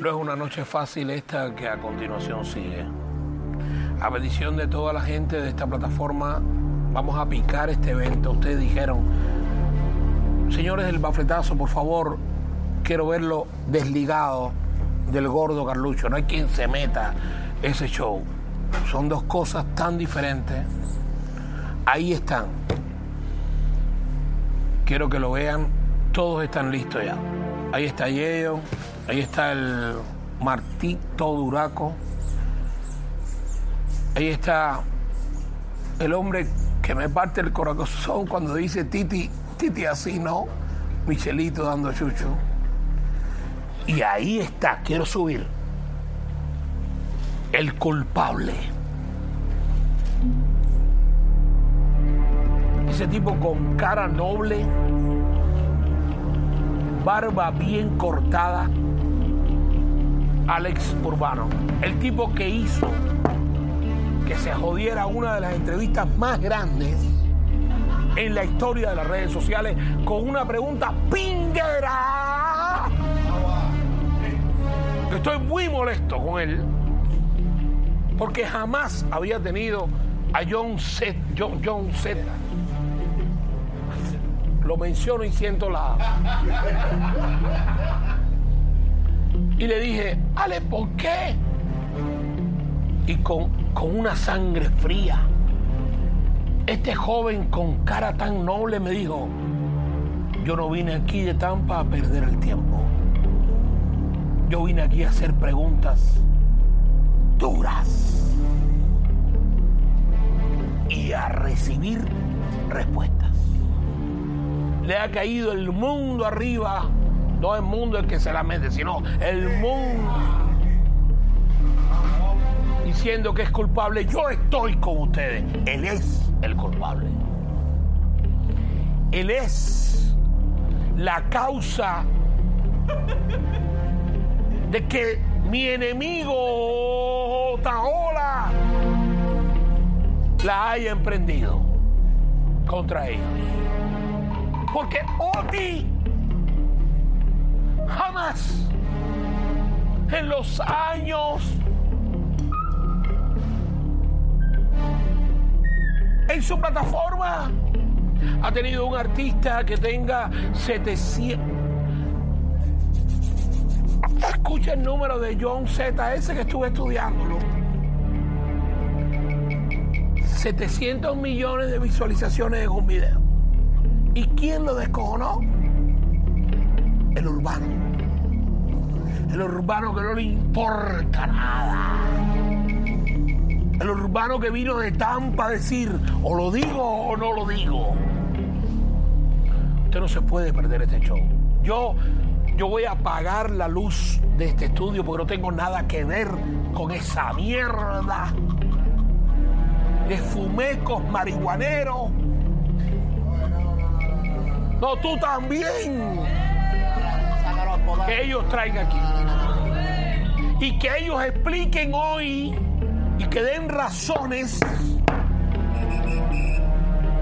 No es una noche fácil esta que a continuación sigue. A petición de toda la gente de esta plataforma, vamos a picar este evento. Ustedes dijeron, señores del bafletazo, por favor, quiero verlo desligado del gordo Carlucho. No hay quien se meta ese show. Son dos cosas tan diferentes. Ahí están. Quiero que lo vean. Todos están listos ya. Ahí está Yello, ahí está el Martito Duraco, ahí está el hombre que me parte el corazón cuando dice Titi, Titi así, ¿no? Michelito dando chucho. Y ahí está, quiero subir, el culpable. Ese tipo con cara noble barba bien cortada, Alex Urbano, el tipo que hizo que se jodiera una de las entrevistas más grandes en la historia de las redes sociales con una pregunta pinguera. Estoy muy molesto con él porque jamás había tenido a John Z, John, John lo menciono y siento la... Y le dije, Ale, ¿por qué? Y con, con una sangre fría, este joven con cara tan noble me dijo, yo no vine aquí de Tampa a perder el tiempo. Yo vine aquí a hacer preguntas duras y a recibir respuestas le ha caído el mundo arriba. No el mundo el que se la mete, sino el mundo. Diciendo que es culpable. Yo estoy con ustedes. Él es el culpable. Él es la causa de que mi enemigo Taola la haya emprendido contra ellos. Porque Oti jamás en los años en su plataforma ha tenido un artista que tenga 700 escucha el número de John Z ese que estuve estudiándolo 700 millones de visualizaciones en un video ¿Y quién lo descojonó? El urbano. El urbano que no le importa nada. El urbano que vino de Tampa a decir, o lo digo o no lo digo. Usted no se puede perder este show. Yo, yo voy a apagar la luz de este estudio porque no tengo nada que ver con esa mierda de fumecos marihuaneros no, tú también. Que ellos traigan aquí. Y que ellos expliquen hoy y que den razones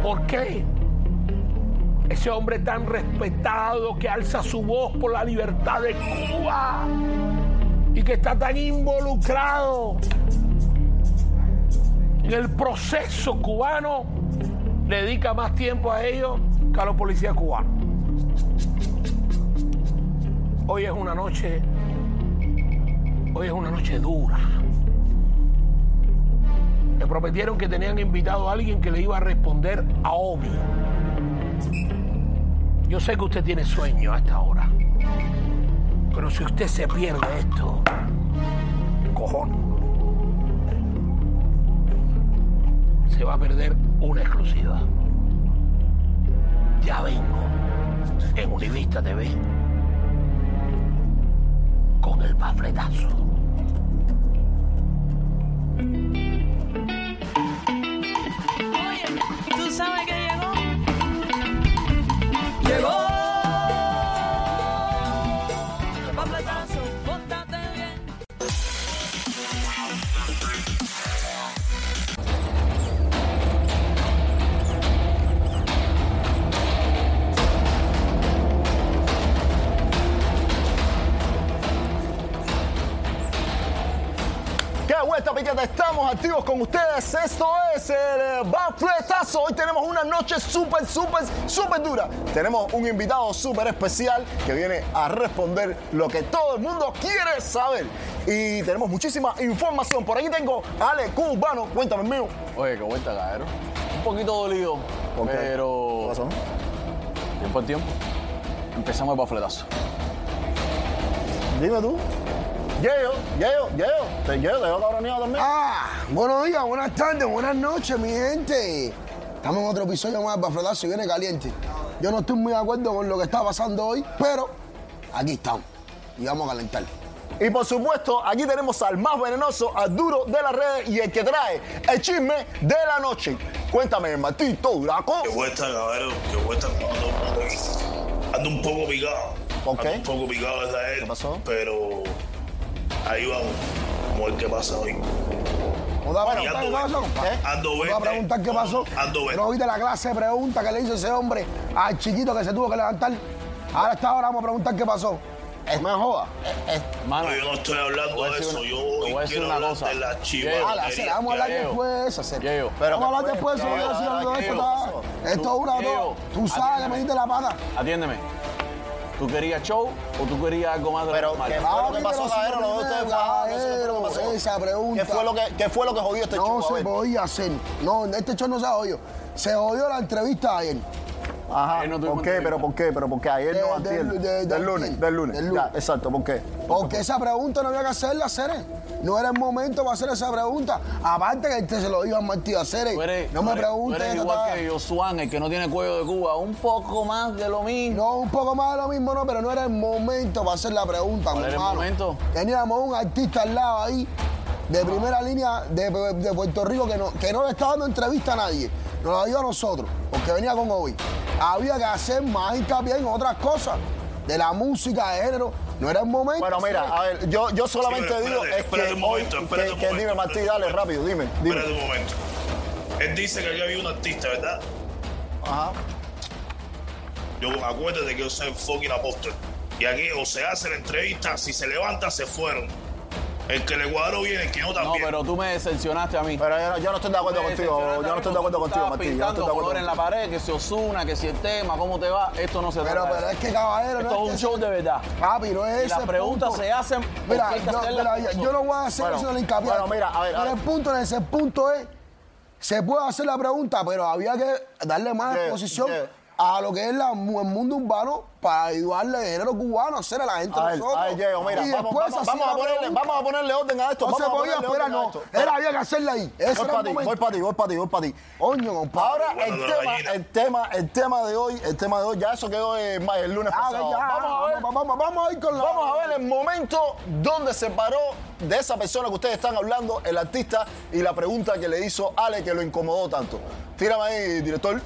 por qué ese hombre tan respetado que alza su voz por la libertad de Cuba y que está tan involucrado en el proceso cubano, dedica más tiempo a ellos a los policías cubanos. Hoy es una noche, hoy es una noche dura. Le prometieron que tenían invitado a alguien que le iba a responder a Obi. Yo sé que usted tiene sueño a esta hora. Pero si usted se pierde esto, cojón, se va a perder una exclusiva ya vengo en Univista TV el pafletazo. Oye, ¿tú sabes que Piquete, estamos activos con ustedes. Esto es el Bafletazo. Hoy tenemos una noche súper, súper, súper dura. Tenemos un invitado súper especial que viene a responder lo que todo el mundo quiere saber. Y tenemos muchísima información. Por aquí tengo a Ale Cubano. Cuéntame, mío. Oye, qué vuelta, cabrón. Un poquito dolido, Ok. ¿Qué pero pasó? tiempo al tiempo. Empezamos el bafletazo. Dime tú. Yeo, Yeo, Yeo. Te Yeo, te veo cabroneado también. Ah, buenos días, buenas tardes, buenas noches, mi gente. Estamos en otro episodio más de Bafletazo y viene caliente. Yo no estoy muy de acuerdo con lo que está pasando hoy, pero aquí estamos y vamos a calentar. Y por supuesto, aquí tenemos al más venenoso, al duro de las redes y el que trae el chisme de la noche. Cuéntame, Martito Duraco. Que vuelta, cabrón, que vuelta ando, ando un poco picado. ¿Por qué? Ando un poco picado desde ayer. ¿Qué pasó? Pero ahí vamos. Vamos a ver qué pasa hoy. ¿No te vas a Bueno, preguntar qué ando pasó? Ando ¿No te vas a preguntar qué pasó? Ando verde. ¿No viste la clase de preguntas que le hizo ese hombre al chiquito que se tuvo que levantar? Ahora está ahora vamos a preguntar qué pasó. Es más joda. Mano, No, yo no estoy hablando voy a de decir eso. una- Yo voy a hoy decir quiero una hablar cosa. de la chiva. Vamos a hablar después. Pero Vamos a hablar ¿qué después, fue? eso, Yeo, vamos a decir algo de ¿qué esto. es una. Tú sabes me diste la pata. atiéndeme. ¿Tú querías show o tú querías algo más de Pero, normal? ¿qué fue lo que pasó, Caballero? lo dos ustedes no esa pregunta. ¿Qué fue lo que, qué fue lo que jodió este No chico? A se podía hacer. No, este show no se jodió. Se jodió la entrevista de ayer. Ajá. Ayer no ¿Por qué? ¿Pero por qué? ¿Pero por qué? Ayer De- no, de- antier. de- de- Del lunes, del lunes. Del lunes. Ya, exacto, ¿por qué? Porque esa pregunta no había que hacerla, Cere. No era el momento para hacer esa pregunta. Aparte que este se lo dijo a Martí a Cere. Tú eres, No tú me eres- preguntes. Tú eres esta igual que el que no tiene cuello de Cuba. Un poco más de lo mismo. No, un poco más de lo mismo, no, pero no era el momento para hacer la pregunta, ¿Cuál mi era el hermano. momento? Teníamos un artista al lado ahí, de primera línea de, de Puerto Rico, que no, que no le estaba dando entrevista a nadie. Nos la dio a nosotros, porque venía con hoy. Había que hacer más hincapié en otras cosas, de la música, de género. No era el momento. Bueno, mira, a ver, yo, yo solamente Sí, pero digo espérate, es espérate que un hoy, momento, espérate que, un que momento, dime, Martí, espérate dale, rápido, dime, dime. Espérate un momento. Él dice que aquí había un artista, ¿verdad? Ajá. Yo acuérdate que yo soy fucking apóstol. Y aquí o se hace la entrevista, si se levanta, se fueron. El que le cuadró viene, el que no No, también. pero tú me decepcionaste a mí. Pero yo no, yo no estoy de acuerdo Me contigo, yo a no estoy de acuerdo contigo, estabas Martí, yo no pintando estoy de acuerdo en la contigo. pared, que si Osuna, que si el tema, cómo te va, esto no se Pero, trata pero es que, caballero, Esto no es un show de verdad. papi, no es Y ese las preguntas punto. se hacen Mira, hay que yo, mira, yo no voy a hacer Bueno, eso de hincapié. bueno, mira, a ver, a Pero ver. el punto en ese punto es, se puede hacer la pregunta, pero había que darle más Yeah, exposición yeah. A lo que es la- el mundo urbano para ayudarle al género cubano a hacer a la gente A nosotros. a ver, Diego, mira, Y vamos, después vamos, a ponerle, vamos a ponerle orden a esto. No se vamos a podía esperar, a no. esto. Era, había que hacerla ahí. Ese Voy para el ti, voy para ti, voy para ti, voy para ti. Compadre. Ahora Bueno, el tema, el tema, el tema de hoy, el tema de hoy, ya eso quedó eh, ma- el lunes Ah, pasado. ya, Vamos a ver, vamos, vamos, vamos a ir con la... vamos a ver el momento donde se paró de esa persona que ustedes están hablando, el artista, y la pregunta que le hizo Ale que lo incomodó tanto. Tírame ahí, director.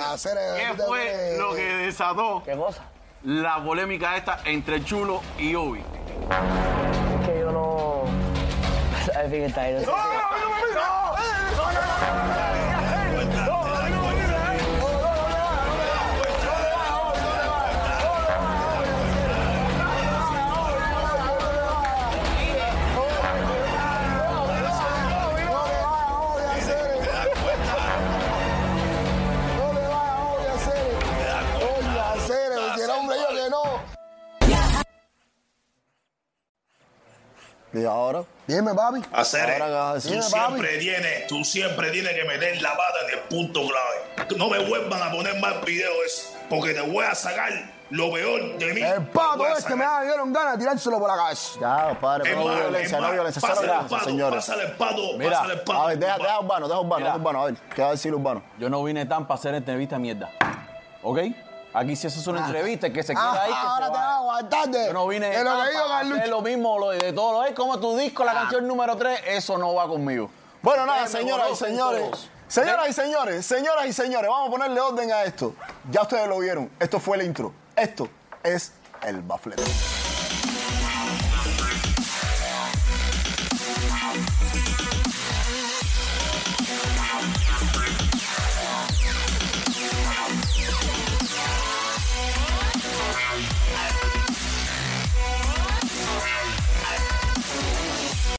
Hacer el- ¿Qué fue lo que desató ¿Qué cosa? la polémica esta entre Chulo y Obi? Que yo no. En fin, está ahí. no Dime, papi. hacer que Tú siempre tienes, tú siempre tienes que meter la pata en el punto clave. No me vuelvan a poner más videos, porque te voy a sacar lo peor de mí. El pato este sacar. me dieron ganas de tirárselo por la cabeza. Ya, padre, Es no violencia, es no violencia, cero pásale el violencia, pato, señores. Pásale el pato, Mira, pásale el pato. A ver, deja, deja urbano, deja urbano, Mira. deja urbano, a ver, ¿qué va a decir urbano? Yo no vine tan para hacer entrevista mierda. ¿Ok? Aquí si eso es una entrevista, el que se queda Ah, ahí, que ahora se te va. aguantar de, Yo no vine de lo que lo mismo lo de, todo lo es como tu disco, la canción número 3, eso no va conmigo. Bueno, nada, señoras y señores. Señoras y señores, señoras y señores, vamos a ponerle orden a esto. Ya ustedes lo vieron. Esto fue el intro. Esto es el baflete.